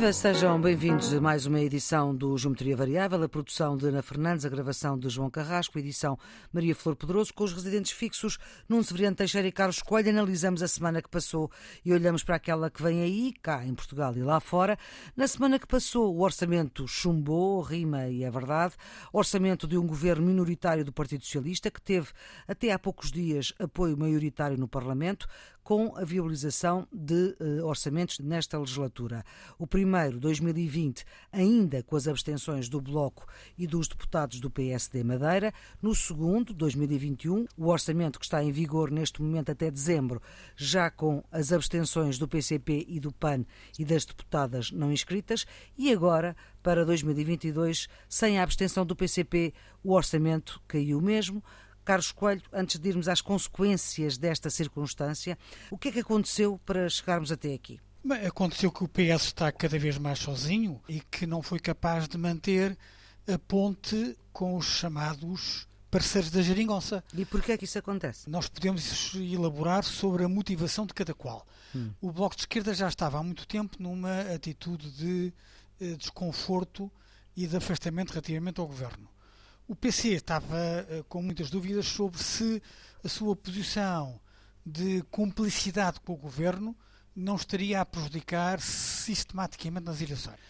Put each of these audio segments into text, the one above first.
Viva, sejam bem-vindos a mais uma edição do Geometria Variável, a produção de Ana Fernandes, a gravação de João Carrasco, a edição Maria Flor Pedroso, com os residentes fixos Nuno Severiano Teixeira e Carlos Coelho. Analisamos a semana que passou e olhamos para aquela que vem aí, cá em Portugal e lá fora. Na semana que passou, o orçamento chumbou, rima e é verdade, orçamento de um governo minoritário do Partido Socialista, que teve até há poucos dias apoio maioritário no Parlamento, com a viabilização de uh, orçamentos nesta legislatura. O primeiro, 2020, ainda com as abstenções do Bloco e dos deputados do PSD Madeira. No segundo, 2021, o orçamento que está em vigor neste momento até dezembro, já com as abstenções do PCP e do PAN e das deputadas não inscritas. E agora, para 2022, sem a abstenção do PCP, o orçamento caiu mesmo Carlos Coelho, antes de irmos às consequências desta circunstância, o que é que aconteceu para chegarmos até aqui? Bem, aconteceu que o PS está cada vez mais sozinho e que não foi capaz de manter a ponte com os chamados parceiros da geringonça. E porquê é que isso acontece? Nós podemos elaborar sobre a motivação de cada qual. Hum. O Bloco de Esquerda já estava há muito tempo numa atitude de eh, desconforto e de afastamento relativamente ao governo. O PC estava uh, com muitas dúvidas sobre se a sua posição de cumplicidade com o governo não estaria a prejudicar sistematicamente nas eleições.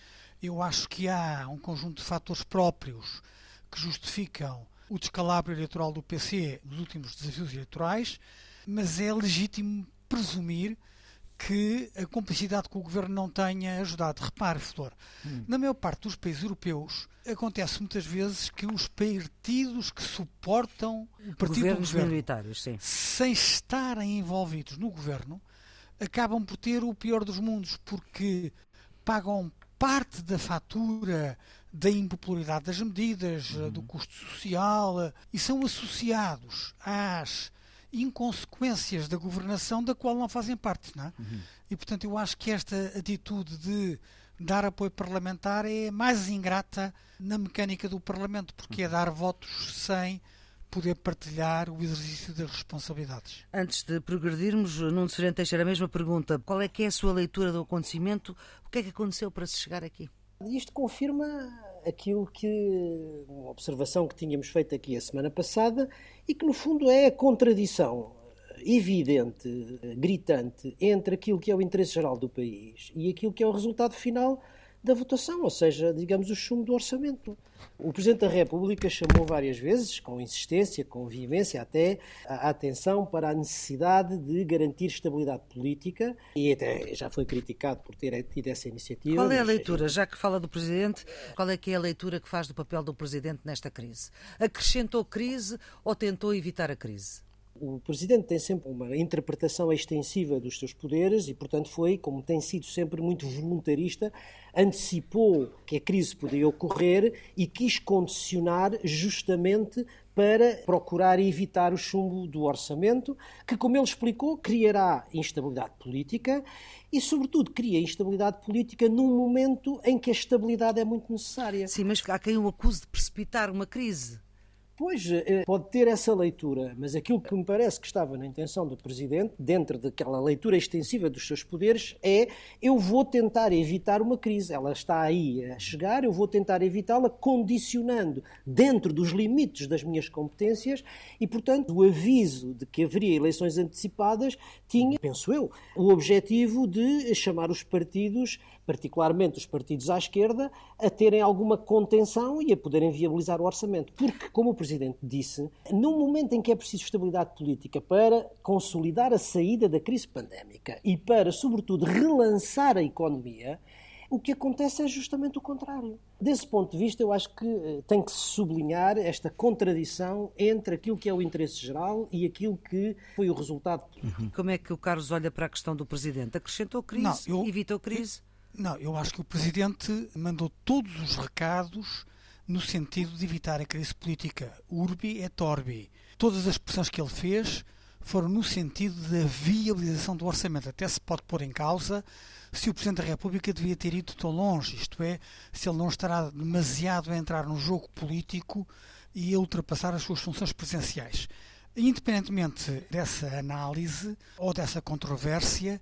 Eu acho que há um conjunto de fatores próprios que justificam o descalabro eleitoral do PC nos últimos desafios eleitorais, mas é legítimo presumir que a complicidade com o governo não tenha ajudado. Repare, Flor, hum. na maior parte dos países europeus acontece muitas vezes que os partidos que suportam o partido Governos governo, minoritários, sim. sem estarem envolvidos no governo, acabam por ter o pior dos mundos, porque pagam parte da fatura da impopularidade das medidas, uhum. do custo social, e são associados às inconsequências da governação da qual não fazem parte. Não é? Uhum. E, portanto, eu acho que esta atitude de dar apoio parlamentar é mais ingrata na mecânica do Parlamento, porque é uhum. dar votos sem poder partilhar o exercício das responsabilidades. Antes de progredirmos, Nuno Sereno Teixeira, a mesma pergunta. Qual é que é a sua leitura do acontecimento? O que é que aconteceu para se chegar aqui? Isto confirma aquilo que, uma observação que tínhamos feito aqui a semana passada e que, no fundo, é a contradição evidente, gritante, entre aquilo que é o interesse geral do país e aquilo que é o resultado final da votação, ou seja, digamos, o chumbo do orçamento. O Presidente da República chamou várias vezes, com insistência, com veemência até, a atenção para a necessidade de garantir estabilidade política e até já foi criticado por ter tido essa iniciativa. Qual é a leitura, já que fala do Presidente, qual é que é a leitura que faz do papel do Presidente nesta crise? Acrescentou crise ou tentou evitar a crise? O Presidente tem sempre uma interpretação extensiva dos seus poderes e, portanto, foi, como tem sido sempre muito voluntarista, antecipou que a crise poderia ocorrer e quis condicionar justamente para procurar evitar o chumbo do orçamento, que, como ele explicou, criará instabilidade política e, sobretudo, cria instabilidade política num momento em que a estabilidade é muito necessária. Sim, mas há quem o acuse de precipitar uma crise. Pois, eh, pode ter essa leitura, mas aquilo que me parece que estava na intenção do Presidente, dentro daquela leitura extensiva dos seus poderes, é eu vou tentar evitar uma crise. Ela está aí a chegar, eu vou tentar evitá-la condicionando dentro dos limites das minhas competências e, portanto, o aviso de que haveria eleições antecipadas tinha, penso eu, o objetivo de chamar os partidos particularmente os partidos à esquerda, a terem alguma contenção e a poderem viabilizar o orçamento. Porque, como o Presidente disse, num momento em que é preciso estabilidade política para consolidar a saída da crise pandémica e para, sobretudo, relançar a economia, o que acontece é justamente o contrário. Desse ponto de vista, eu acho que eh, tem que se sublinhar esta contradição entre aquilo que é o interesse geral e aquilo que foi o resultado. Uhum. Como é que o Carlos olha para a questão do Presidente? Acrescentou crise? Não, eu, evitou crise? Não, eu acho que o Presidente mandou todos os recados no sentido de evitar a crise política. Urbi et orbi. Todas as expressões que ele fez foram no sentido da viabilização do orçamento. Até se pode pôr em causa se o Presidente da República devia ter ido tão longe, isto é, se ele não estará demasiado a entrar no jogo político e a ultrapassar as suas funções presenciais. Independentemente dessa análise ou dessa controvérsia,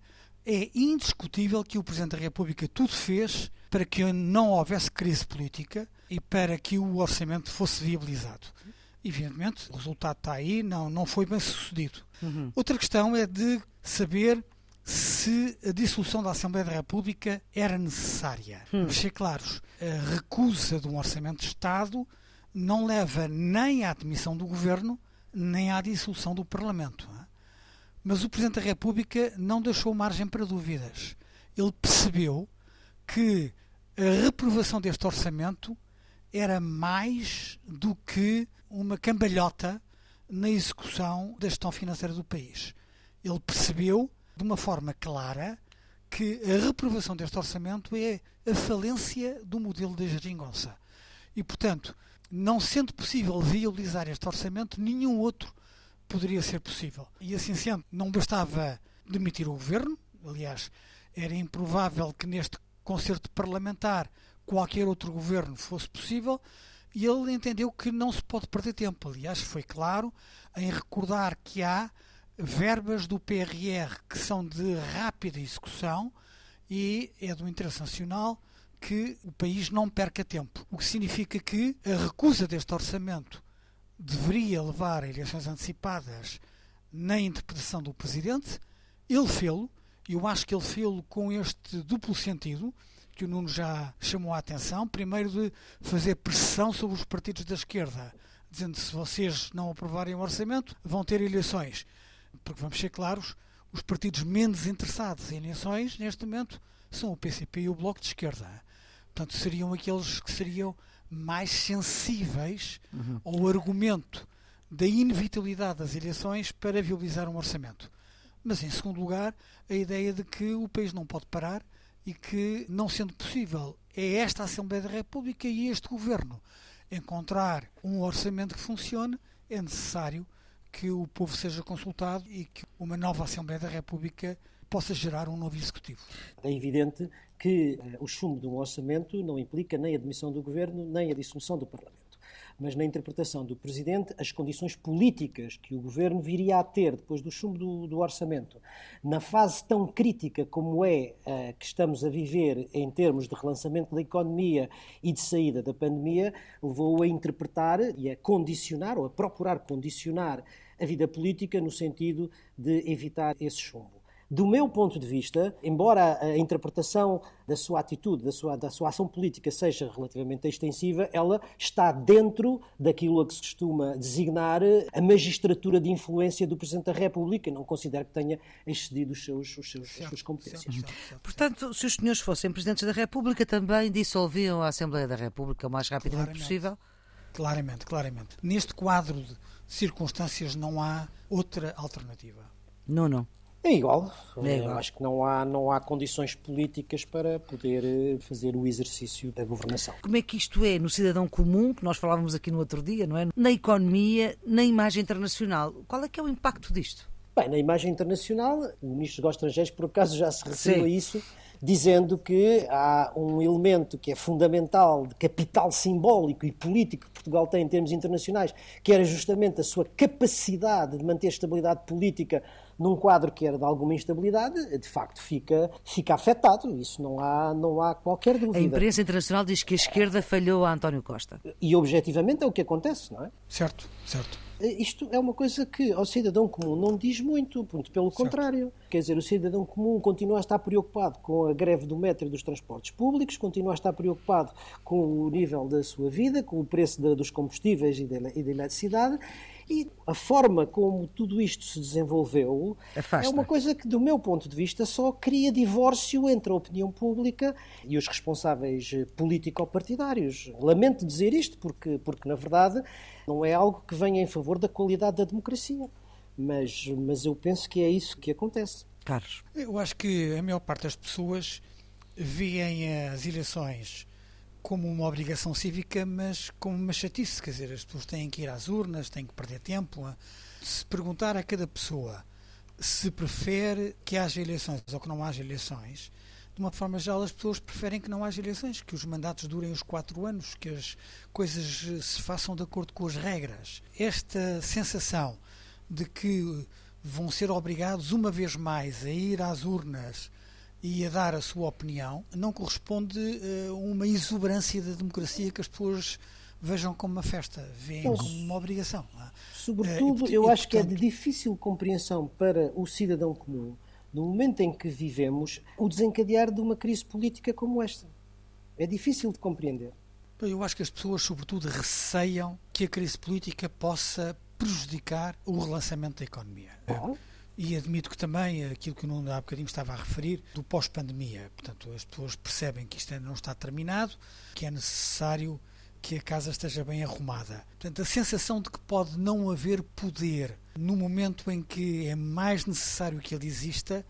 é indiscutível que o Presidente da República tudo fez para que não houvesse crise política e para que o orçamento fosse viabilizado. Evidentemente, o resultado está aí, não, não foi bem sucedido. Uhum. Outra questão é de saber se a dissolução da Assembleia da República era necessária. Hum. Vamos ser claros, a recusa de um orçamento de Estado não leva nem à admissão do governo, nem à dissolução do Parlamento. Mas o Presidente da República não deixou margem para dúvidas. Ele percebeu que a reprovação deste orçamento era mais do que uma cambalhota na execução da gestão financeira do país. Ele percebeu de uma forma clara que a reprovação deste orçamento é a falência do modelo da geringonça. E, portanto, não sendo possível viabilizar este orçamento, nenhum outro poderia ser possível. E assim sendo, não bastava demitir o governo, aliás, era improvável que neste concerto parlamentar qualquer outro governo fosse possível, e ele entendeu que não se pode perder tempo. Aliás, foi claro em recordar que há verbas do PRR que são de rápida execução e é do interesse nacional que o país não perca tempo. O que significa que a recusa deste orçamento deveria levar a eleições antecipadas na interpretação do Presidente. Ele fê-lo, e eu acho que ele fê-lo com este duplo sentido, que o Nuno já chamou a atenção. Primeiro, de fazer pressão sobre os partidos da esquerda, dizendo se vocês não aprovarem o orçamento, vão ter eleições. Porque vamos ser claros, os partidos menos interessados em eleições, neste momento, são o PCP e o Bloco de Esquerda. Portanto, seriam aqueles que seriam mais sensíveis uhum. ao argumento da inevitabilidade das eleições para viabilizar um orçamento. Mas, em segundo lugar, a ideia de que o país não pode parar e que, não sendo possível, é esta Assembleia da República e este Governo encontrar um orçamento que funcione, é necessário que o povo seja consultado e que uma nova Assembleia da República possa gerar um novo Executivo. É evidente que uh, o chumbo de um orçamento não implica nem a admissão do Governo, nem a dissolução do Parlamento. Mas na interpretação do Presidente, as condições políticas que o Governo viria a ter depois do chumbo do, do orçamento, na fase tão crítica como é uh, que estamos a viver em termos de relançamento da economia e de saída da pandemia, levou a interpretar e a condicionar, ou a procurar condicionar a vida política no sentido de evitar esse chumbo. Do meu ponto de vista, embora a interpretação da sua atitude, da sua, da sua ação política seja relativamente extensiva, ela está dentro daquilo a que se costuma designar a magistratura de influência do Presidente da República. Não considero que tenha excedido os seus, os seus, certo, as suas competências. Certo, certo, Portanto, se os senhores fossem Presidentes da República, também dissolviam a Assembleia da República o mais rapidamente claramente, possível? Claramente, claramente. Neste quadro de circunstâncias não há outra alternativa. Não, não. É igual. É igual. Eu acho que não há, não há condições políticas para poder eh, fazer o exercício da governação. Como é que isto é no cidadão comum, que nós falávamos aqui no outro dia, não é? Na economia, na imagem internacional. Qual é que é o impacto disto? Bem, na imagem internacional, o Ministro dos Estrangeiros, por acaso, já se referiu a isso, dizendo que há um elemento que é fundamental de capital simbólico e político que Portugal tem em termos internacionais, que era justamente a sua capacidade de manter estabilidade política num quadro que era de alguma instabilidade, de facto fica, fica afetado. Isso não há, não há qualquer dúvida. A imprensa internacional diz que a esquerda falhou a António Costa. E objetivamente é o que acontece, não é? Certo, certo. Isto é uma coisa que ao cidadão comum não diz muito, pelo certo. contrário. Quer dizer, o cidadão comum continua a estar preocupado com a greve do metro e dos transportes públicos, continua a estar preocupado com o nível da sua vida, com o preço de, dos combustíveis e da eletricidade e a forma como tudo isto se desenvolveu Afasta. é uma coisa que, do meu ponto de vista, só cria divórcio entre a opinião pública e os responsáveis político-partidários. Lamento dizer isto porque, porque, na verdade, não é algo que venha em favor da qualidade da democracia. Mas, mas eu penso que é isso que acontece. Carlos. Eu acho que a maior parte das pessoas veem as eleições como uma obrigação cívica, mas como uma chatice. Quer dizer, as pessoas têm que ir às urnas, têm que perder tempo. Se perguntar a cada pessoa se prefere que haja eleições ou que não haja eleições, de uma forma geral, as pessoas preferem que não haja eleições, que os mandatos durem os quatro anos, que as coisas se façam de acordo com as regras. Esta sensação de que vão ser obrigados uma vez mais a ir às urnas e a dar a sua opinião não corresponde a uma exuberância da democracia que as pessoas vejam como uma festa, veem como uma obrigação. É? Sobretudo, uh, e, eu e, acho portanto... que é de difícil compreensão para o cidadão comum, no momento em que vivemos, o desencadear de uma crise política como esta. É difícil de compreender. Eu acho que as pessoas, sobretudo, receiam que a crise política possa prejudicar o relançamento da economia. Ah. E admito que também aquilo que o Nuno há bocadinho estava a referir, do pós-pandemia. Portanto, as pessoas percebem que isto ainda não está terminado, que é necessário que a casa esteja bem arrumada. Portanto, a sensação de que pode não haver poder no momento em que é mais necessário que ele exista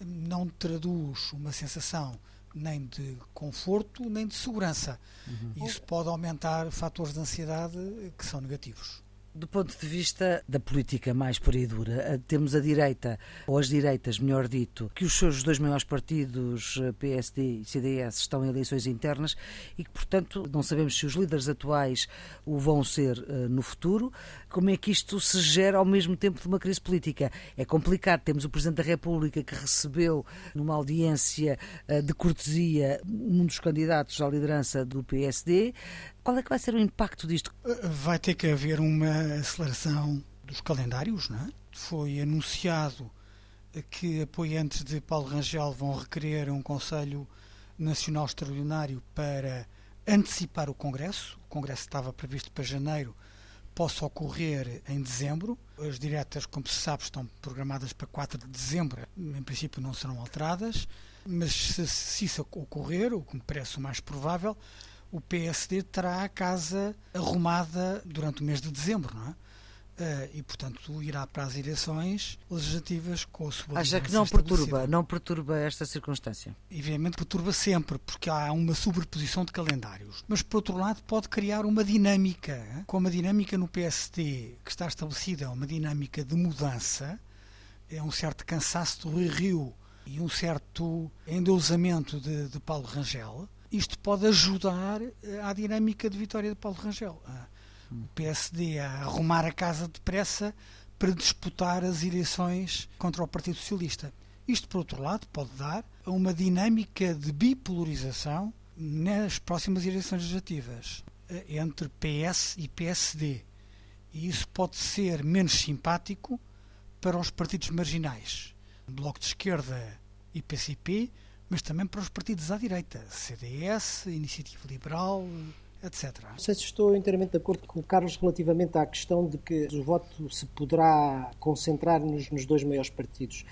não traduz uma sensação nem de conforto nem de segurança. Uhum. Isso pode aumentar fatores de ansiedade que são negativos. Do ponto de vista da política mais pura e dura, temos a direita, ou as direitas, melhor dito, que os seus dois maiores partidos, eh, PSD e CDS, estão em eleições internas e que, portanto, não sabemos se os líderes atuais o vão ser uh, no futuro. Como é que isto se gera ao mesmo tempo de uma crise política? É complicado. Temos o Presidente da República que recebeu, numa audiência uh, de cortesia, um dos candidatos à liderança do PSD. Qual é que vai ser o impacto disto? Vai ter que haver uma aceleração dos calendários, não é? Foi anunciado que apoiantes de Paulo Rangel vão requerer um Conselho Nacional Extraordinário para antecipar o Congresso. O Congresso estava previsto para janeiro, possa ocorrer em dezembro. As diretas, como se sabe, estão programadas para 4 de dezembro. Em princípio não serão alteradas, mas se, se isso ocorrer, o que me parece o mais provável, o PSD terá a casa arrumada durante o mês de dezembro, não é? Uh, e, portanto, irá para as eleições legislativas com a sua Acha que não perturba, não perturba esta circunstância? Evidentemente perturba sempre, porque há uma sobreposição de calendários. Mas, por outro lado, pode criar uma dinâmica, como a dinâmica no PSD, que está estabelecida, uma dinâmica de mudança, é um certo cansaço do Rui Rio e um certo endeusamento de, de Paulo Rangel, isto pode ajudar eh, à dinâmica de vitória de Paulo Rangel. O PSD a arrumar a casa depressa para disputar as eleições contra o Partido Socialista. Isto, por outro lado, pode dar a uma dinâmica de bipolarização nas próximas eleições legislativas eh, entre PS e PSD. E isso pode ser menos simpático para os partidos marginais. Bloco de Esquerda e PCP mas também para os partidos à direita, CDS, Iniciativa Liberal, etc. Não sei se estou inteiramente de acordo com o Carlos relativamente à questão de que o voto se poderá concentrar nos, nos, dois maiores partidos.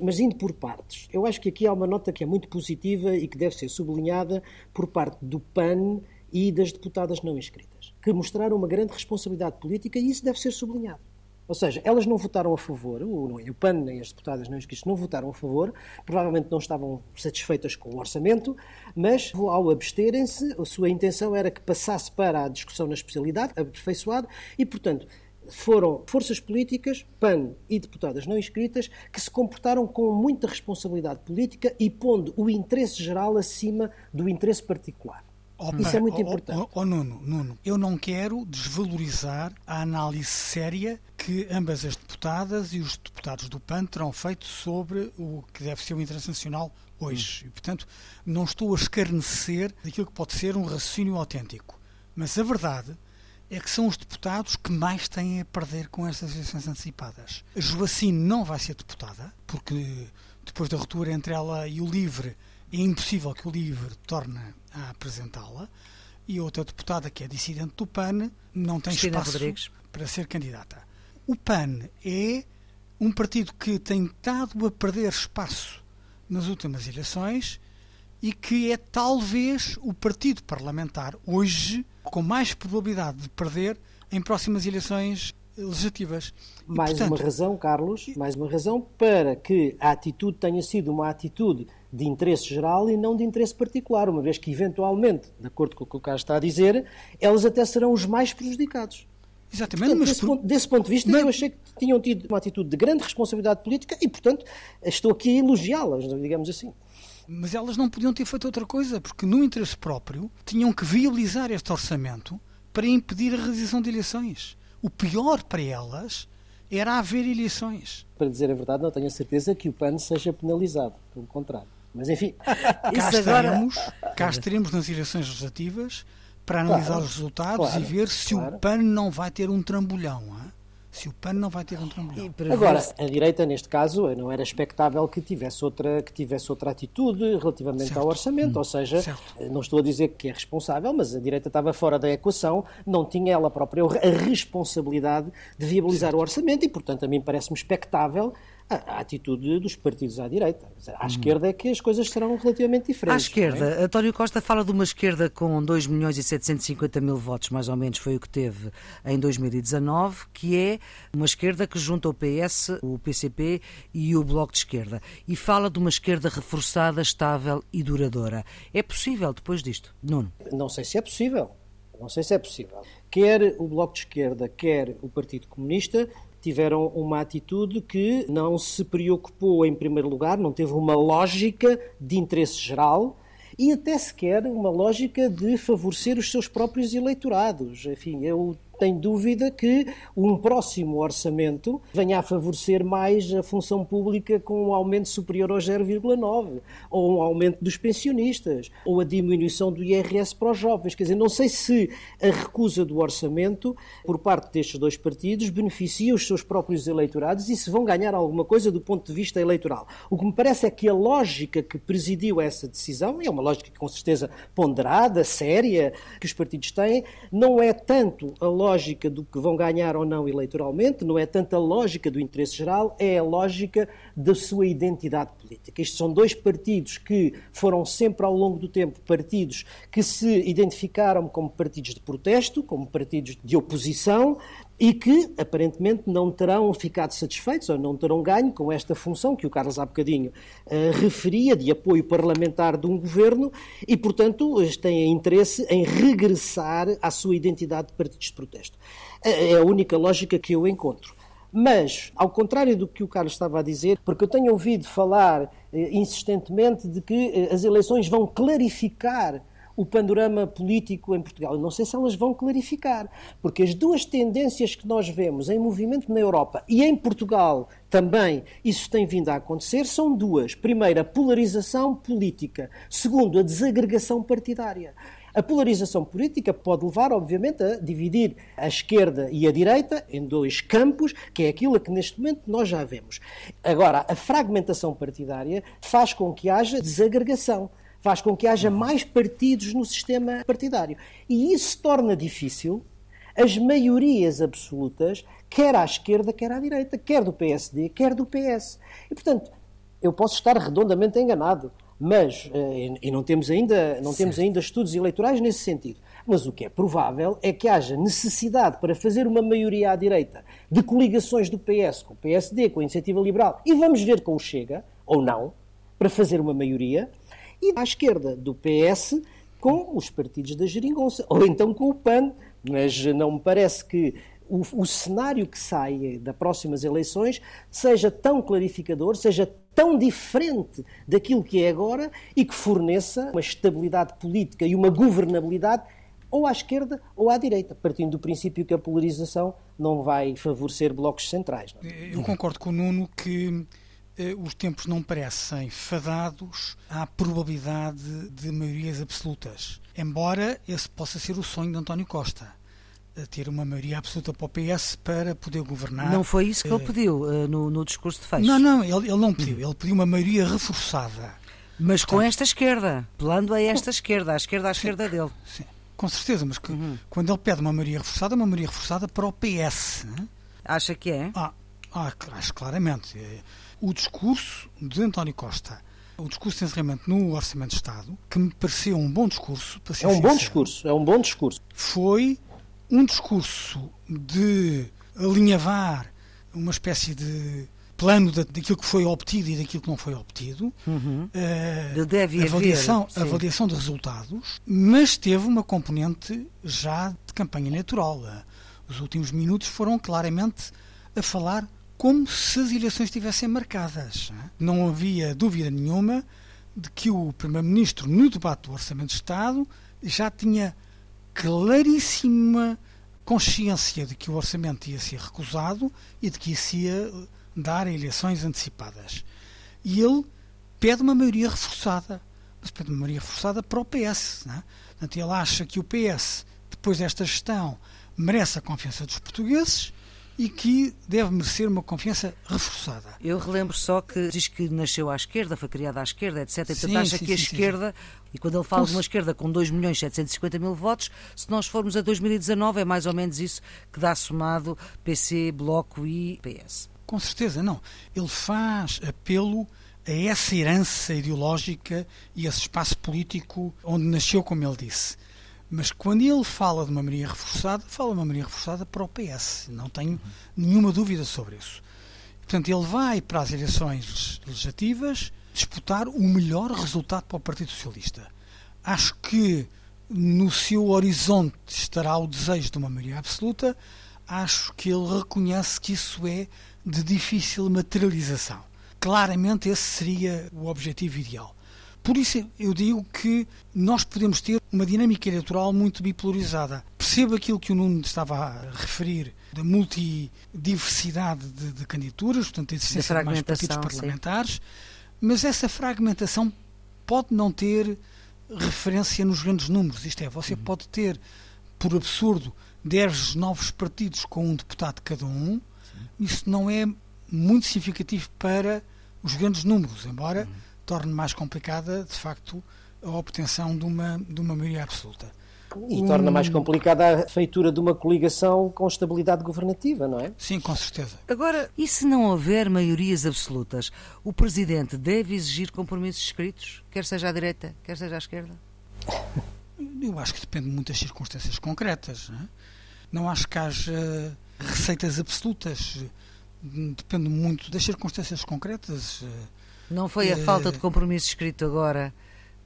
Mas indo por partes, eu acho que aqui há uma nota que é muito positiva e que deve ser sublinhada por parte do PAN e das deputadas não inscritas, que mostraram uma grande responsabilidade política e isso deve ser sublinhado. Ou seja, elas não votaram a favor, o, o PAN nem as deputadas não inscritas não votaram a favor, provavelmente não estavam satisfeitas com o orçamento, mas ao absterem-se, a sua intenção era que passasse para a discussão na especialidade, aperfeiçoado, e, portanto, foram forças políticas, PAN e deputadas não inscritas, que se comportaram com muita responsabilidade política e pondo o interesse geral acima do interesse particular. Opa, Isso é muito importante. Oh, oh, Nuno, Nuno, eu não quero desvalorizar a análise séria que ambas as deputadas e os deputados do PAN terão feito sobre o que deve ser o interesse nacional hoje. Hum. E, portanto, não estou a escarnecer daquilo que pode ser um raciocínio autêntico. Mas a verdade é que são os deputados que mais têm a perder com estas eleições antecipadas. A Joacine não vai ser deputada, porque depois da ruptura entre ela e o LIVRE, é impossível que o LIVRE torne a apresentá-la e outra deputada que é dissidente do PAN não tem Cristina espaço Rodrigues. para ser candidata. O PAN é um partido que tem estado a perder espaço nas últimas eleições e que é talvez o partido parlamentar hoje com mais probabilidade de perder em próximas eleições legislativas. Mais e, portanto, uma razão, Carlos, mais uma razão para que a atitude tenha sido uma atitude de interesse geral e não de interesse particular, uma vez que, eventualmente, de acordo com o que o Carlos está a dizer, elas até serão os mais prejudicados. Exatamente, portanto, mas desse, ponto, desse, ponto, de vista, mas... eu achei que tinham tido uma atitude de grande responsabilidade política e, portanto, estou aqui a elogiá-las, digamos assim. Mas elas não podiam ter feito outra coisa, porque no interesse próprio tinham que viabilizar este orçamento para impedir a realização de eleições. O pior para elas era haver eleições. Para dizer a verdade, não tenho a certeza que o PAN seja penalizado, pelo contrário. Mas enfim. cá, estaremos, cá estaremos nas eleições legislativas para analisar claro, os resultados claro, e ver se claro. o PAN não vai ter um trambolhão. Hein? Se o PAN não vai ter um trambolhão. Agora, a direita, neste caso, não era expectável que tivesse outra, que tivesse outra atitude relativamente certo. ao orçamento. Hum, ou seja, certo. não estou a dizer que é responsável, mas a direita estava fora da equação, não tinha ela própria a responsabilidade de viabilizar certo. o orçamento e, portanto, a mim parece-me expectável a, atitude dos partidos à direita. À hum. esquerda é que as coisas serão relativamente diferentes. À esquerda, é? António Costa fala de uma esquerda com 2 milhões e 750 mil votos, mais ou menos foi o que teve em 2019, que é uma esquerda que junta o PS, o PCP e o Bloco de Esquerda. E fala de uma esquerda reforçada, estável e duradoura. É possível depois disto? Nuno? Não sei se é possível. Não sei se é possível. Quer o Bloco de Esquerda, quer o Partido Comunista tiveram uma atitude que não se preocupou em primeiro lugar, não teve uma lógica de interesse geral e até sequer uma lógica de favorecer os seus próprios eleitorados. Enfim, eu tem dúvida que um próximo orçamento venha a favorecer mais a função pública com um aumento superior ao 0,9, ou um aumento dos pensionistas, ou a diminuição do IRS para os jovens. Quer dizer, não sei se a recusa do orçamento por parte destes dois partidos beneficia os seus próprios eleitorados e se vão ganhar alguma coisa do ponto de vista eleitoral. O que me parece é que a lógica que presidiu essa decisão, e é uma lógica com certeza ponderada, séria, que os partidos têm, não é tanto a lógica lógica do que vão ganhar ou não eleitoralmente, não é tanto a lógica do interesse geral, é a lógica da sua identidade política. Estes são dois partidos que foram sempre ao longo do tempo partidos que se identificaram como partidos de protesto, como partidos de oposição, e que aparentemente não terão ficado satisfeitos ou não terão ganho com esta função que o Carlos há bocadinho uh, referia de apoio parlamentar de um governo e, portanto, têm interesse em regressar à sua identidade de partidos de protesto. É a única lógica que eu encontro. Mas, ao contrário do que o Carlos estava a dizer, porque eu tenho ouvido falar eh, insistentemente de que eh, as eleições vão clarificar o panorama político em Portugal. Eu não sei se elas vão clarificar, porque as duas tendências que nós vemos em movimento na Europa e em Portugal também, isso tem vindo a acontecer, são duas. Primeiro, a polarização política. Segundo, a desagregação partidária. A polarização política pode levar, obviamente, a dividir a esquerda e a direita em dois campos, que é aquilo que neste momento nós já vemos. Agora, a fragmentação partidária faz com que haja desagregação faz com que haja mais partidos no sistema partidário. E isso torna difícil as maiorias absolutas, quer à esquerda, quer à direita, quer do PSD, quer do PS. E, portanto, eu posso estar redondamente enganado, mas, eh, e não temos ainda, não temos ainda estudos eleitorais nesse sentido. Mas o que é provável é que haja necessidade para fazer uma maioria à direita de coligações do PS com o PSD, com a Iniciativa Liberal, e vamos ver com o Chega, ou não, para fazer uma maioria, e à esquerda do PS com os partidos da geringonça, ou então com o PAN, mas não me parece que o, o, cenário que sai das próximas eleições seja tão clarificador, seja tão diferente daquilo que é agora e que forneça uma estabilidade política e uma governabilidade ou à esquerda ou à direita, partindo do princípio que a polarização não vai favorecer blocos centrais. É? Eu concordo com o Nuno que os tempos não parecem fadados à probabilidade de maiorias absolutas. Embora esse possa ser o sonho de António Costa ter uma maioria absoluta para o PS para poder governar. Não foi isso que ele eh, pediu no, no, discurso de fecho? Não, não, ele, ele, não pediu. Ele pediu uma maioria reforçada. Mas Portanto, com esta esquerda, pelando a esta esquerda, à esquerda à sim, esquerda dele. Sim, com certeza, mas que, uhum. quando ele pede uma maioria reforçada, uma maioria reforçada para o PS. Né? Acha que é? Ah, ah, acho claramente o discurso de António Costa, o discurso de encerramento no Orçamento de Estado, que me pareceu um bom discurso. é um sincero, bom discurso, é um bom discurso. Foi um discurso de alinhavar uma espécie de plano daquilo que foi obtido e daquilo que não foi obtido, uhum. uh, Deve avaliação, haver, avaliação de resultados, mas teve uma componente já de campanha eleitoral. Os últimos minutos foram claramente a falar como se as eleições estivessem marcadas. Não havia dúvida nenhuma de que o Primeiro-Ministro, no debate do Orçamento de Estado, já tinha claríssima consciência de que o orçamento ia ser recusado e de que isso ia dar eleições antecipadas. E ele pede uma maioria reforçada. Mas pede uma maioria reforçada para o PS. Não é? Portanto, ele acha que o PS, depois desta gestão, merece a confiança dos portugueses e que deve merecer uma confiança reforçada. Eu relembro só que diz que nasceu à esquerda, foi criada à esquerda, etc. E portanto acha sim, que a sim, esquerda, e quando ele fala de uma esquerda com 2 milhões 750 mil votos, se nós formos a 2019 é mais ou menos isso que dá somado PC, Bloco e PS. Com certeza, não. Ele faz apelo a essa herança ideológica e esse espaço político onde nasceu, como ele disse. Mas quando ele fala de uma maioria reforçada, fala de uma maioria reforçada para o PS. Não tenho nenhuma dúvida sobre isso. Portanto, ele vai para as eleições legislativas disputar o melhor resultado para o Partido Socialista. Acho que no seu horizonte estará o desejo de uma maioria absoluta. Acho que ele reconhece que isso é de difícil materialização. Claramente, esse seria o objetivo ideal. Por isso eu digo que nós podemos ter uma dinâmica eleitoral muito bipolarizada. Percebo aquilo que o Nuno estava a referir, da multidiversidade de, de candidaturas, portanto, a existência de mais partidos parlamentares, sim. mas essa fragmentação pode não ter referência nos grandes números. Isto é, você uhum. pode ter, por absurdo, 10 novos partidos com um deputado cada um. Sim. Isso não é muito significativo para os grandes números, embora uhum torne mais complicada, de facto, a obtenção de uma, de uma maioria absoluta. E um... torna mais complicada a feitura de uma coligação com estabilidade governativa, não é? Sim, com certeza. Agora, e se não houver maiorias absolutas, o Presidente deve exigir compromissos escritos, quer seja à direita, quer seja à esquerda? Eu acho que depende muito das circunstâncias concretas. Não, é? não acho que haja receitas absolutas. Depende muito das circunstâncias concretas. Não foi a falta de compromisso escrito agora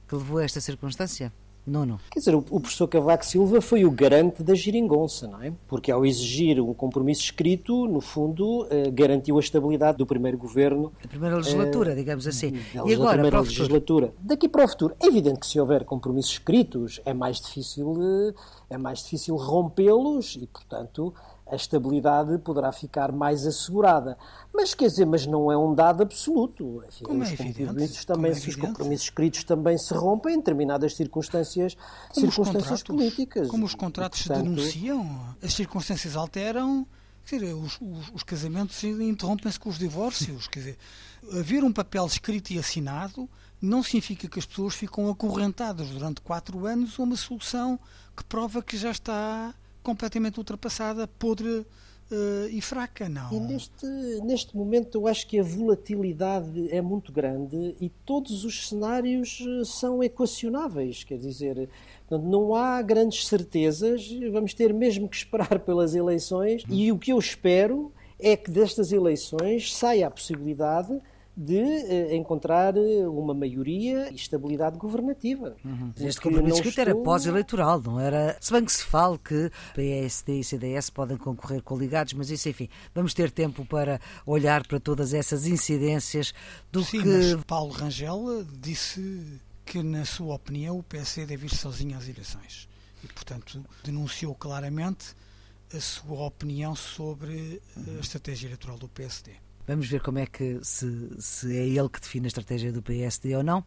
que levou a esta circunstância? Não, não. Quer dizer, o, professor Cavaco Silva foi o garante da geringonça, não é? Porque ao exigir um compromisso escrito, no fundo, eh, garantiu a estabilidade do primeiro governo. Da primeira legislatura, eh, digamos assim. E agora, primeira para o legislatura. Daqui para o futuro. É evidente que se houver compromissos escritos, é mais difícil, eh, é mais difícil rompê-los e, portanto, a estabilidade poderá ficar mais assegurada. Mas quer dizer, mas não é um dado absoluto. Enfim, Como os, é compromissos também, é se os compromissos escritos também se rompem em determinadas circunstâncias, como circunstâncias políticas. Como os contratos portanto... denunciam, as circunstâncias alteram. Quer dizer, os, os, os casamentos interrompem-se com os divórcios. Quer dizer, haver um papel escrito e assinado não significa que as pessoas ficam acorrentadas durante quatro anos a uma solução que prova que já está completamente ultrapassada, podre Uh, e fraca, não. E neste, neste momento eu acho que a volatilidade é muito grande e todos os cenários eh, são equacionáveis, quer dizer, não há grandes certezas, vamos ter mesmo que esperar pelas eleições. E o que eu espero é que destas eleições saia a possibilidade de uh, encontrar eh, uma maioria e estabilidade governativa. Uhum. Este compromisso escrito estou... era pós-eleitoral, não era? Se bem que se fale que PSD e CDS podem concorrer coligados, mas isso, enfim, vamos ter tempo para olhar para todas essas incidências do Sim, que. Mas Paulo Rangel disse que, na sua opinião, o PSD deve ir sozinho às eleições. E, portanto, denunciou claramente a sua opinião sobre a estratégia eleitoral do PSD. Vamos ver como é que se, se é ele que define a estratégia do PSD ou não.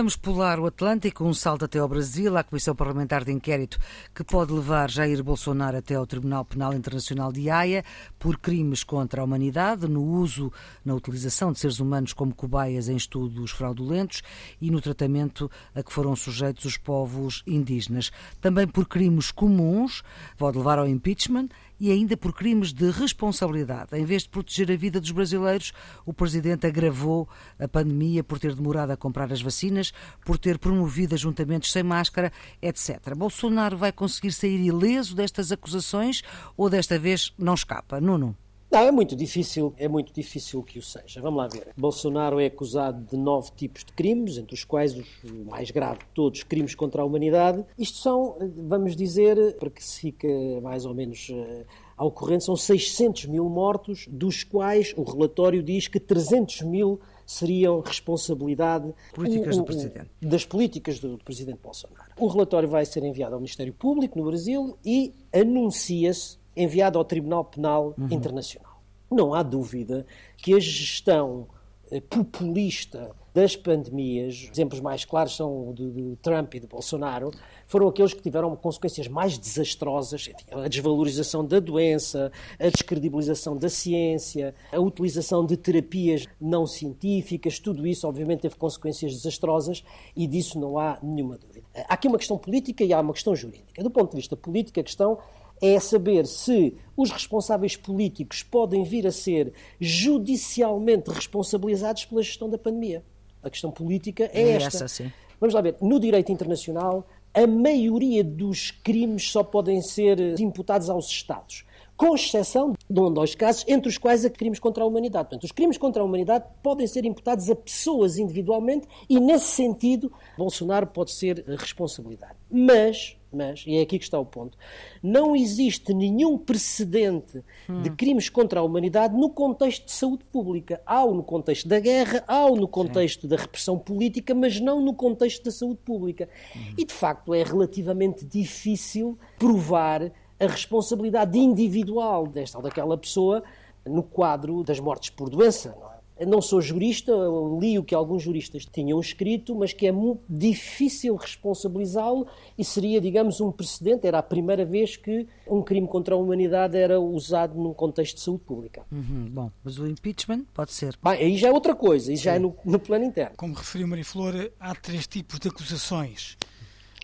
Vamos pular o Atlântico, um salto até ao Brasil, à Comissão Parlamentar de Inquérito, que pode levar Jair Bolsonaro até ao Tribunal Penal Internacional de Haia por crimes contra a humanidade, no uso, na utilização de seres humanos como cobaias em estudos fraudulentos e no tratamento a que foram sujeitos os povos indígenas. Também por crimes comuns, pode levar ao impeachment e ainda por crimes de responsabilidade. Em vez de proteger a vida dos brasileiros, o presidente agravou a pandemia por ter demorado a comprar as vacinas, por ter promovido ajuntamentos sem máscara, etc. Bolsonaro vai conseguir sair ileso destas acusações ou desta vez não escapa? Nuno. Não, é muito difícil, é muito difícil que o seja. Vamos lá ver. Bolsonaro é acusado de nove tipos de crimes, entre os quais os mais grave de todos, crimes contra a humanidade. Isto são, vamos dizer, para que se fique mais ou menos eh, à ocorrência são 600 mil mortos, dos quais o relatório diz que 300 mil seriam responsabilidade políticas o, o, do Presidente. das políticas do, do Presidente Bolsonaro. O relatório vai ser enviado ao Ministério Público no Brasil e anuncia-se enviado ao Tribunal Penal uhum. Internacional. Não há dúvida que a gestão eh, populista das pandemias, exemplos mais claros são de, de, Trump e de Bolsonaro, foram aqueles que tiveram consequências mais desastrosas, enfim, a desvalorização da doença, a descredibilização da ciência, a utilização de terapias não científicas, tudo isso obviamente teve consequências desastrosas e disso não há nenhuma dúvida. Há aqui uma questão política e há uma questão jurídica. Do ponto de vista político, a questão é saber se os responsáveis políticos podem vir a ser judicialmente responsabilizados pela gestão da pandemia. A questão política é, é esta. Essa, Vamos lá ver, no direito internacional, a maioria dos crimes só podem ser imputados aos Estados com exceção de um ou dois casos, entre os quais há crimes contra a humanidade. Portanto, os crimes contra a humanidade podem ser imputados a pessoas individualmente e, nesse sentido, Bolsonaro pode ser responsabilidade. Mas, mas, e é aqui que está o ponto, não existe nenhum precedente hum. de crimes contra a humanidade no contexto de saúde pública. Há no contexto da guerra, há no contexto Sim. da repressão política, mas não no contexto da saúde pública. Hum. E, de facto, é relativamente difícil provar a responsabilidade individual desta ou daquela pessoa no quadro das mortes por doença. Não, não sou jurista, li o que alguns juristas tinham escrito, mas que é muito difícil responsabilizá-lo e seria, digamos, um precedente. Era a primeira vez que um crime contra a humanidade era usado num contexto de saúde pública. Uhum, bom, mas o impeachment pode ser. Bem, aí já é outra coisa, aí já é no, no plano interno. Como referiu Maria Flor, há três tipos de acusações.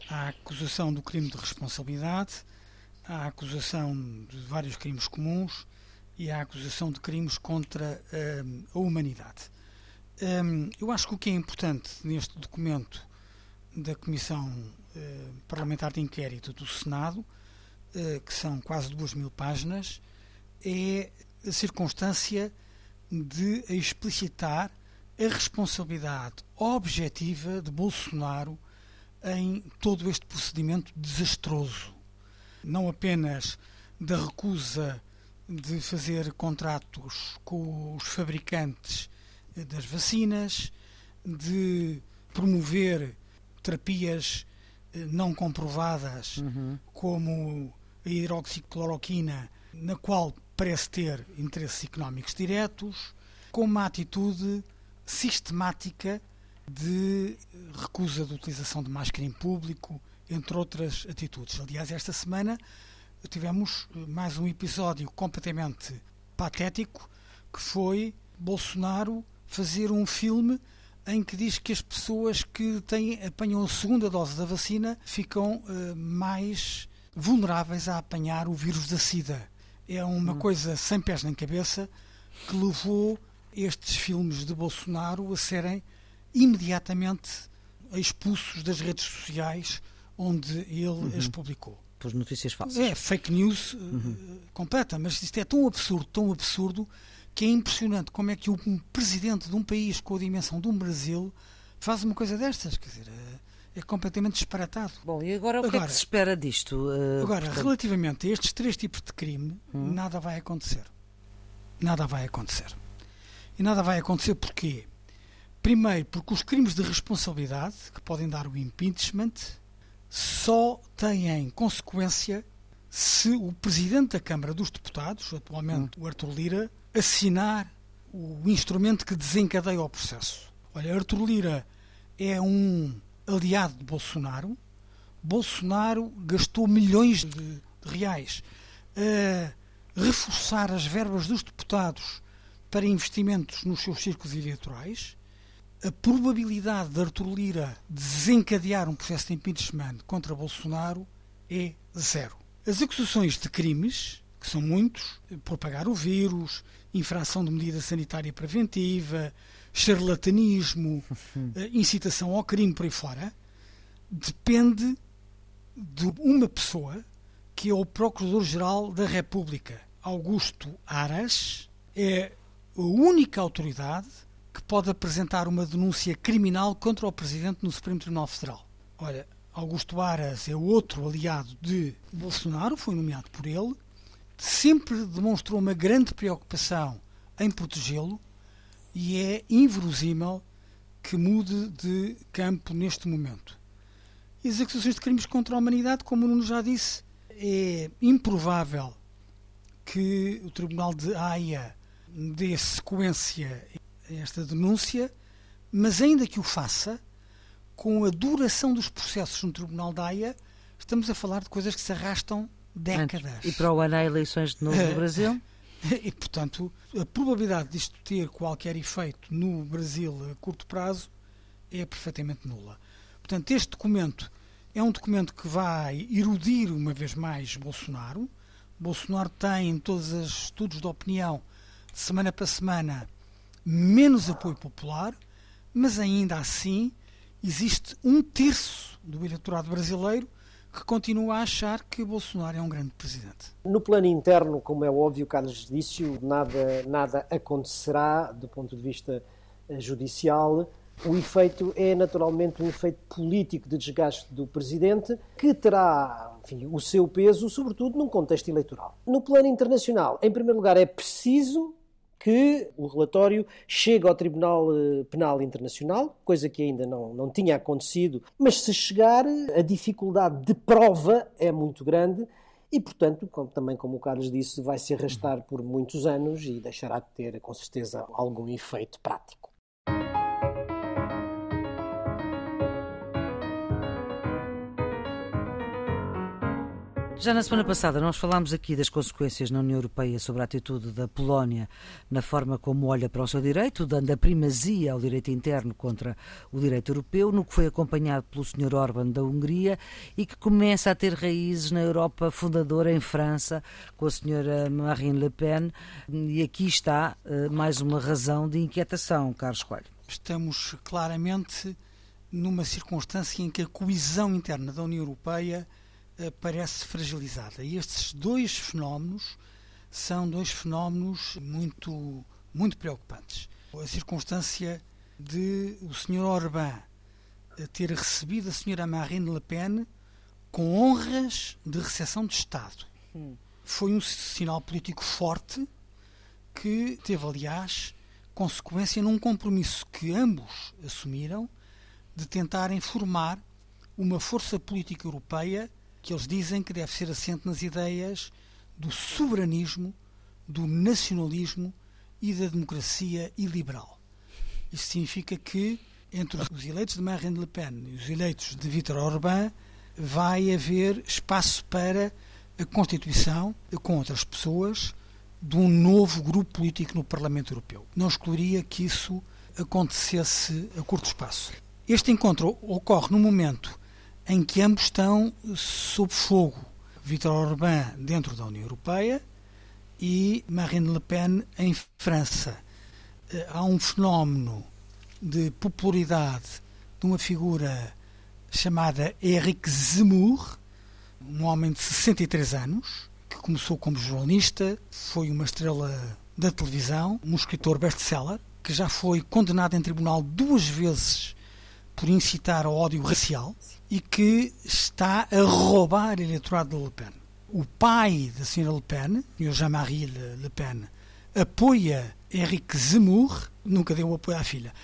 Há a acusação do crime de responsabilidade, a acusação de vários crimes comuns e a acusação de crimes contra um, a humanidade. Um, eu acho que o que é importante neste documento da Comissão uh, Parlamentar de Inquérito do Senado, uh, que são quase duas mil páginas, é a circunstância de explicitar a responsabilidade objetiva de Bolsonaro em todo este procedimento desastroso não apenas da recusa de fazer contratos com os fabricantes das vacinas, de promover terapias eh, não comprovadas, uhum. como a hidroxicloroquina, na qual parece ter interesses económicos diretos, com uma atitude sistemática de recusa de utilização de máscara em público, entre outras atitudes. Aliás, esta semana tivemos eh, mais um episódio completamente patético, que foi Bolsonaro fazer um filme em que diz que as pessoas que têm, apanham a segunda dose da vacina ficam uh, mais vulneráveis a apanhar o vírus da SIDA. É uma hum. coisa sem pés nem cabeça que levou estes filmes de Bolsonaro a serem imediatamente expulsos das redes sociais onde ele uhum. as publicou. Por notícias falsas. É, fake news uhum. uh, completa, mas isto é tão absurdo, tão absurdo, que é impressionante como é que um presidente de um país com a dimensão de um Brasil faz uma coisa destas, quer dizer, é, é completamente disparatado. Bom, e agora o agora, que é que se espera disto? Uh, agora, portanto... relativamente a estes três tipos de crime, hum. nada vai acontecer. Nada vai acontecer. E nada vai acontecer porquê? Primeiro, porque os crimes de responsabilidade, que podem dar o impeachment, só têm consequência se o Presidente da Câmara dos Deputados, atualmente hum. o Arthur Lira, assinar o instrumento que desencadeia o processo. Olha, Arthur Lira é um aliado de Bolsonaro. Bolsonaro gastou milhões de, de reais a reforçar as verbas dos deputados para investimentos nos seus círculos eleitorais a probabilidade de Artur Lira desencadear um processo de impeachment contra Bolsonaro é zero. As acusações de crimes, que são muitos, propagar o vírus, infração de medida sanitária preventiva, charlatanismo, eh, incitação ao crime por aí fora, depende de uma pessoa que é o Procurador-Geral da República, Augusto Aras, é a única autoridade pode apresentar uma denúncia criminal contra o Presidente no Supremo Tribunal Federal. Olha, Augusto Aras é outro aliado de Bolsonaro, foi nomeado por ele, sempre demonstrou uma grande preocupação em protegê-lo e é inverosímil que mude de campo neste momento. E as acusações de crimes contra a humanidade, como o Nuno já disse, é improvável que o Tribunal de Haia dê sequência esta denúncia, mas ainda que o faça, com a duração dos processos no Tribunal de Haia, estamos a falar de coisas que se arrastam décadas. E para o ano há eleições de novo no Brasil? E, portanto, a probabilidade disto ter qualquer efeito no Brasil a curto prazo é perfeitamente nula. Portanto, este documento é um documento que vai erudir uma vez mais Bolsonaro. Bolsonaro tem, em todos os estudos de opinião, de semana para semana, menos apoio popular, mas ainda assim existe um terço do eleitorado brasileiro que continua a achar que Bolsonaro é um grande presidente. No plano interno, como é óbvio, Carlos disse, nada, nada acontecerá do ponto de vista eh, judicial. O efeito é naturalmente um efeito político de desgaste do presidente, que terá enfim, o seu peso, sobretudo num contexto eleitoral. No plano internacional, em primeiro lugar, é preciso que o relatório chegue ao Tribunal eh, Penal Internacional, coisa que ainda não, não tinha acontecido, mas se chegar, a dificuldade de prova é muito grande e, portanto, como, também como o Carlos disse, vai se arrastar por muitos anos e deixará de ter, com certeza, algum efeito prático. Já na semana passada nós falámos aqui das consequências na União Europeia sobre a atitude da Polónia na forma como olha para o seu direito, dando a primazia ao direito interno contra o direito europeu, no que foi acompanhado pelo Sr. Orban da Hungria e que começa a ter raízes na Europa fundadora em França, com a Sra. Marine Le Pen. E aqui está eh, mais uma razão de inquietação, Carlos Coelho. Estamos claramente numa circunstância em que a coesão interna da União Europeia parece fragilizada. E estes dois fenómenos são dois fenómenos muito, muito preocupantes. A circunstância de o Sr. Orbán eh, ter recebido a Sra. Marine Le Pen com honras de recepção de Estado. Hum. Foi um sinal político forte que teve, aliás, consequência num compromisso que ambos assumiram de tentarem formar uma força política europeia que eles dizem que deve ser assente nas ideias do soberanismo, do nacionalismo e da democracia iliberal. Isto significa que entre os eleitos de Marine Le Pen e os eleitos de Vítor Orbán vai haver espaço para a constituição, com outras pessoas, de um novo grupo político no Parlamento Europeu. Não excluiria que isso acontecesse a curto espaço. Este encontro ocorre no momento em que ambos estão sob fogo. Vítor Orbán dentro da União Europeia e Marine Le Pen em França. Eh, há um fenómeno de popularidade de uma figura chamada Eric Zemmour, um homem de 63 anos, que começou como jornalista, foi uma estrela da televisão, um escritor best-seller, que já foi condenado em tribunal duas vezes por incitar ao ódio racial e que está a roubar eleitorado de Le Pen. O pai da senhora Le Pen, o Jean-Marie Le Pen, apoia Henrique Zemmour, nunca deu apoio à filha.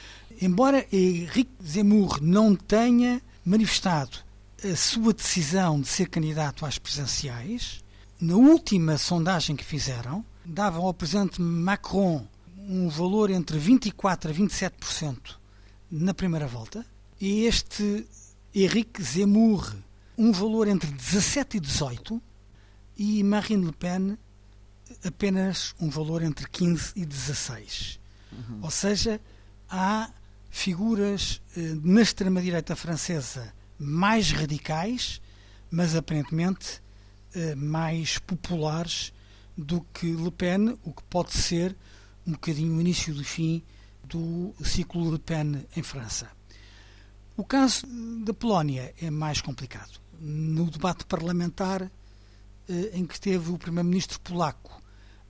Embora Henrique Zemmour não tenha manifestado a sua decisão de ser candidato às presidenciais, na última sondagem que fizeram, davam ao presidente Macron um valor entre 24% a 27% na primeira volta, e este Henrique Zemmour um valor entre 17 e 18 e Marine Le Pen apenas um valor entre 15 e 16. Uhum. Ou seja, há figuras eh, na extrema-direita francesa mais radicais, mas aparentemente eh, mais populares do que Le Pen, o que pode ser um bocadinho o início do fim do ciclo Le Pen em França. O caso da Polónia é mais complicado. No debate parlamentar eh, em que teve o primeiro-ministro polaco,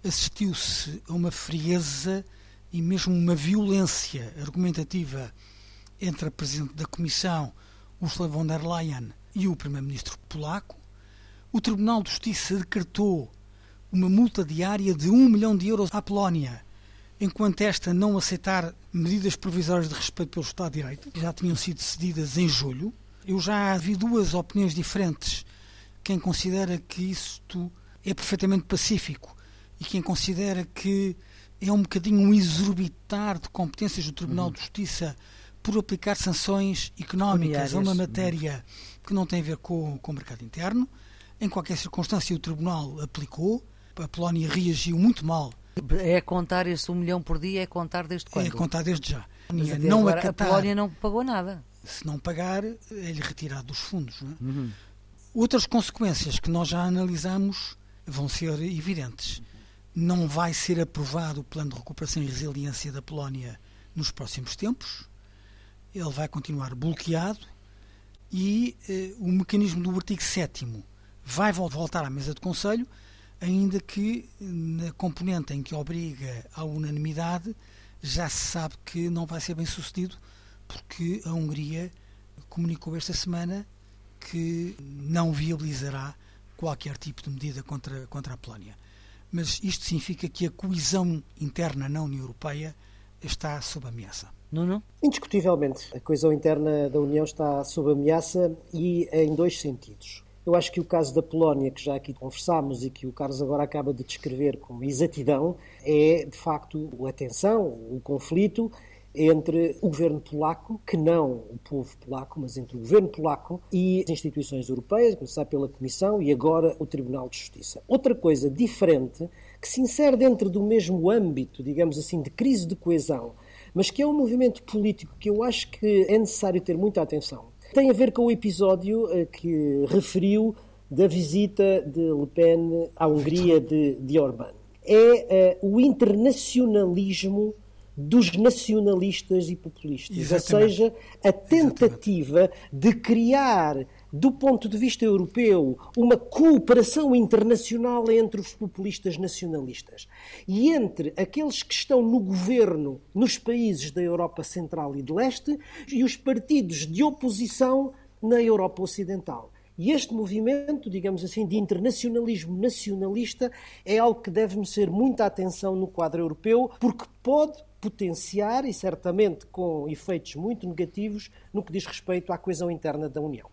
assistiu-se a uma frieza e mesmo uma violência argumentativa entre a presidente da Comissão, Ursula von der Leyen, e o primeiro-ministro polaco. O Tribunal de Justiça decretou uma multa diária de 1 milhão de euros à Polónia, enquanto esta não aceitar medidas provisórias de respeito pelo Estado de Direito, que já tinham sido cedidas em julho. Eu já vi duas opiniões diferentes. Quem considera que isto é perfeitamente pacífico e quem considera que é um bocadinho um exorbitar de competências do Tribunal uhum. de Justiça por aplicar sanções económicas a uma matéria que não tem a ver com, com o mercado interno. Em qualquer circunstância, o Tribunal aplicou. A Polónia reagiu muito mal. É contar esse um milhão por dia, é contar desde quando? É contar desde já. Mas não agora, acatar, a Polónia não pagou nada. Se não pagar, é-lhe retirado dos fundos. É? Uhum. Outras consequências que nós já analisamos vão ser evidentes. Não vai ser aprovado o plano de recuperação e resiliência da Polónia nos próximos tempos. Ele vai continuar bloqueado e eh, o mecanismo do artigo 7 vai voltar à mesa de conselho, ainda que na componente em que obriga à unanimidade já se sabe que não vai ser bem sucedido, porque a Hungria comunicou esta semana que não viabilizará qualquer tipo de medida contra, contra a Polónia. Mas isto significa que a coesão interna na União Europeia está sob ameaça. Não, não? Indiscutivelmente, a coesão interna da União está sob ameaça e em dois sentidos. Eu acho que o caso da Polónia, que já aqui conversámos e que o Carlos agora acaba de descrever com exatidão, é de facto a tensão, o conflito entre o governo polaco, que não o povo polaco, mas entre o governo polaco e as instituições europeias, começar pela Comissão e agora o Tribunal de Justiça. Outra coisa diferente, que se insere dentro do mesmo âmbito, digamos assim, de crise de coesão, mas que é um movimento político que eu acho que é necessário ter muita atenção. Tem a ver com o episódio eh, que referiu da visita de Le Pen à Hungria de, de Orbán. É uh, o internacionalismo dos nacionalistas e populistas. Exatamente. Ou seja, a tentativa Exatamente. de criar, do ponto de vista europeu, uma cooperação internacional entre os populistas nacionalistas e entre aqueles que estão no governo nos países da Europa Central e de Leste e os partidos de oposição na Europa Ocidental. E este movimento, digamos assim, de internacionalismo nacionalista é algo que deve merecer muita atenção no quadro europeu, porque pode potenciar e certamente com efeitos muito negativos no que diz respeito à coesão interna da União.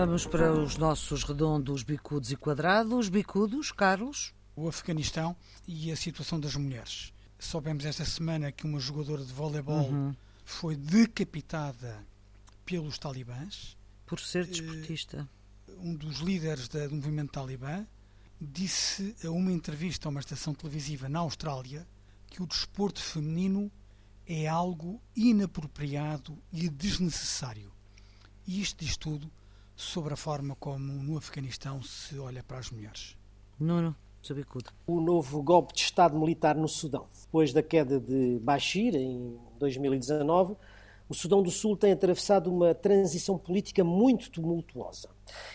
Vamos para os nossos redondos, bicudos e quadrados. Bicudos, Carlos? O Afeganistão e a situação das mulheres. Soubemos esta semana que uma jogadora de voleibol uhum. foi decapitada pelos talibãs. Por ser desportista. Um dos líderes do movimento talibã disse a uma entrevista a uma estação televisiva na Austrália que o desporto feminino é algo inapropriado e desnecessário. E isto diz tudo sobre a forma como no Afeganistão se olha para as mulheres. Não, não. O novo golpe de Estado militar no Sudão. Depois da queda de Bashir, em 2019, o Sudão do Sul tem atravessado uma transição política muito tumultuosa.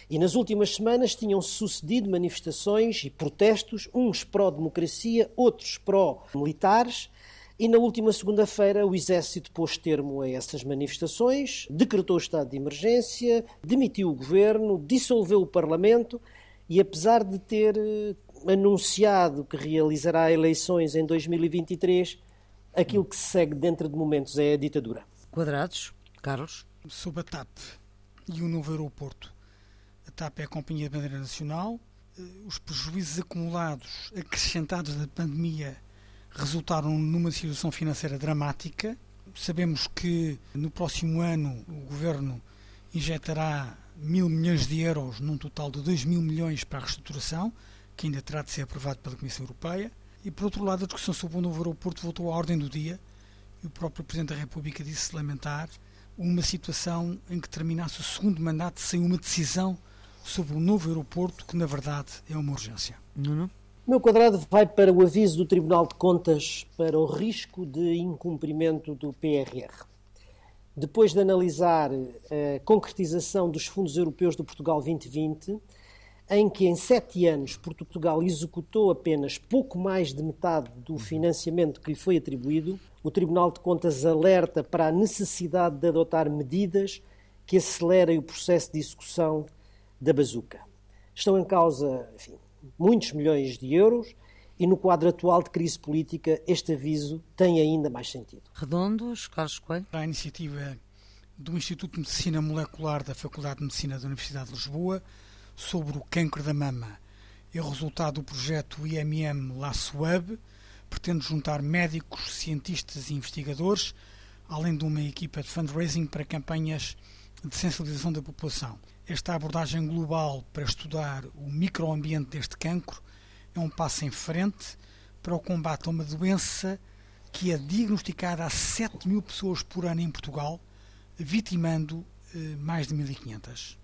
E nas últimas semanas tinham sucedido manifestações e protestos, uns pró-democracia, outros pró-militares. E na última segunda-feira o Exército pôs termo a essas manifestações, decretou o estado de emergência, demitiu o governo, dissolveu o Parlamento e, apesar de ter eh, anunciado que realizará eleições em 2023, aquilo que se segue dentro de momentos é a ditadura. Quadrados, Carlos? Sob a TAP e o novo aeroporto. A TAP é a Companhia de Bandeira Nacional. Eh, os prejuízos acumulados, acrescentados da pandemia, resultaram numa situação financeira dramática. Sabemos que no próximo ano o governo injetará mil milhões de euros num total de 2 mil milhões para a reestruturação que ainda terá de ser aprovado pela Comissão Europeia. E, por outro lado, a discussão sobre o novo aeroporto voltou à ordem do dia e o próprio Presidente da República disse lamentar uma situação em que terminasse o segundo mandato sem uma decisão sobre o novo aeroporto, que na verdade é uma urgência. Não, O meu quadrado vai para o aviso do Tribunal de Contas para o risco de incumprimento do PRR. Depois de analisar a concretização dos fundos europeus do Portugal 2020, em que em sete anos Portugal executou apenas pouco mais de metade do financiamento que lhe foi atribuído, o Tribunal de Contas alerta para a necessidade de adotar medidas que acelerem o processo de execução da bazuca. Estão em causa enfim, muitos milhões de euros e no quadro atual de crise política este aviso tem ainda mais sentido. Redondos, Carlos Coelho. A iniciativa do Instituto de Medicina Molecular da Faculdade de Medicina da Universidade de Lisboa sobre o cancro da mama é o resultado do projeto IMM LASWEB, pretende juntar médicos, cientistas e investigadores, além de uma equipa de fundraising para campanhas de sensibilização da população. Esta abordagem global para estudar o microambiente deste cancro é um passo em frente para o combate a uma doença que é diagnosticada a 7 mil pessoas por ano em Portugal, vitimando eh, mais de 1.500.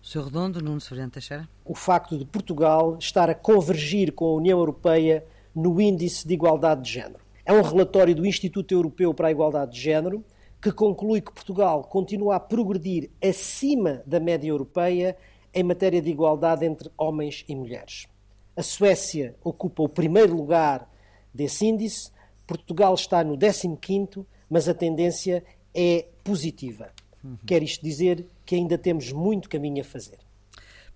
Sr. Redondo, Nuno Severino Teixeira. O facto de Portugal estar a convergir com a União Europeia no Índice de Igualdade de Género. É um relatório do Instituto Europeu para a Igualdade de Género que conclui que Portugal continua a progredir acima da média europeia em matéria de igualdade entre homens e mulheres. A Suécia ocupa o primeiro lugar desse índice, Portugal está no 15, mas a tendência é positiva. Uhum. Quer isto dizer que ainda temos muito caminho a fazer.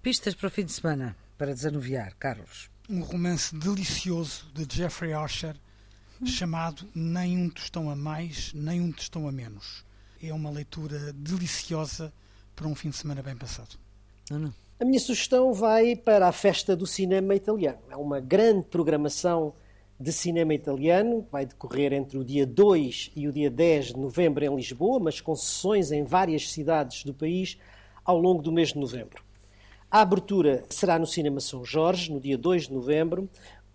Pistas para o fim de semana, para desanuviar, Carlos. Um romance delicioso de Jeffrey Archer chamado Nem um tostão a mais, nem um tostão a menos. É uma leitura deliciosa para um fim de semana bem passado. Não. A minha sugestão vai para a Festa do Cinema Italiano. É uma grande programação de cinema italiano, vai decorrer entre o dia 2 e o dia 10 de novembro em Lisboa, mas com sessões em várias cidades do país ao longo do mês de novembro. A abertura será no Cinema São Jorge, no dia 2 de novembro,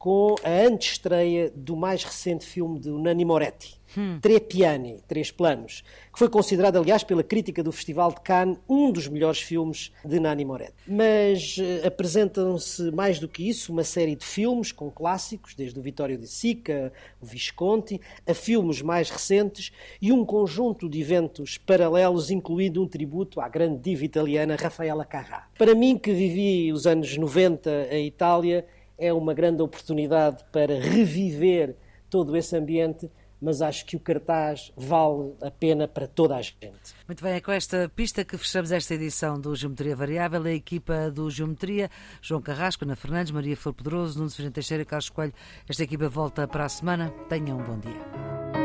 com a antestreia do mais recente filme de Nani Moretti, hum. Tre Piani, Três Planos, que foi considerado, aliás, pela crítica do Festival de Cannes, um dos melhores filmes de Nani Moretti. Mas uh, apresentam-se, mais do que isso, uma série de filmes com clássicos, desde o Vittorio de Sica, o Visconti, a filmes mais recentes e um conjunto de eventos paralelos, incluindo um tributo à grande diva italiana Rafaela Carrà. Para mim, que vivi os anos 90 em Itália, é uma grande oportunidade para reviver todo esse ambiente, mas acho que o cartaz vale a pena para toda a gente. Muito bem, é com esta pista que fechamos esta edição do Geometria Variável. A equipa do Geometria, João Carrasco, Ana Fernandes, Maria Flor Pedroso, Nuno Ferreira Teixeira e Carlos Coelho. Esta equipa volta para a semana. Tenham um bom dia.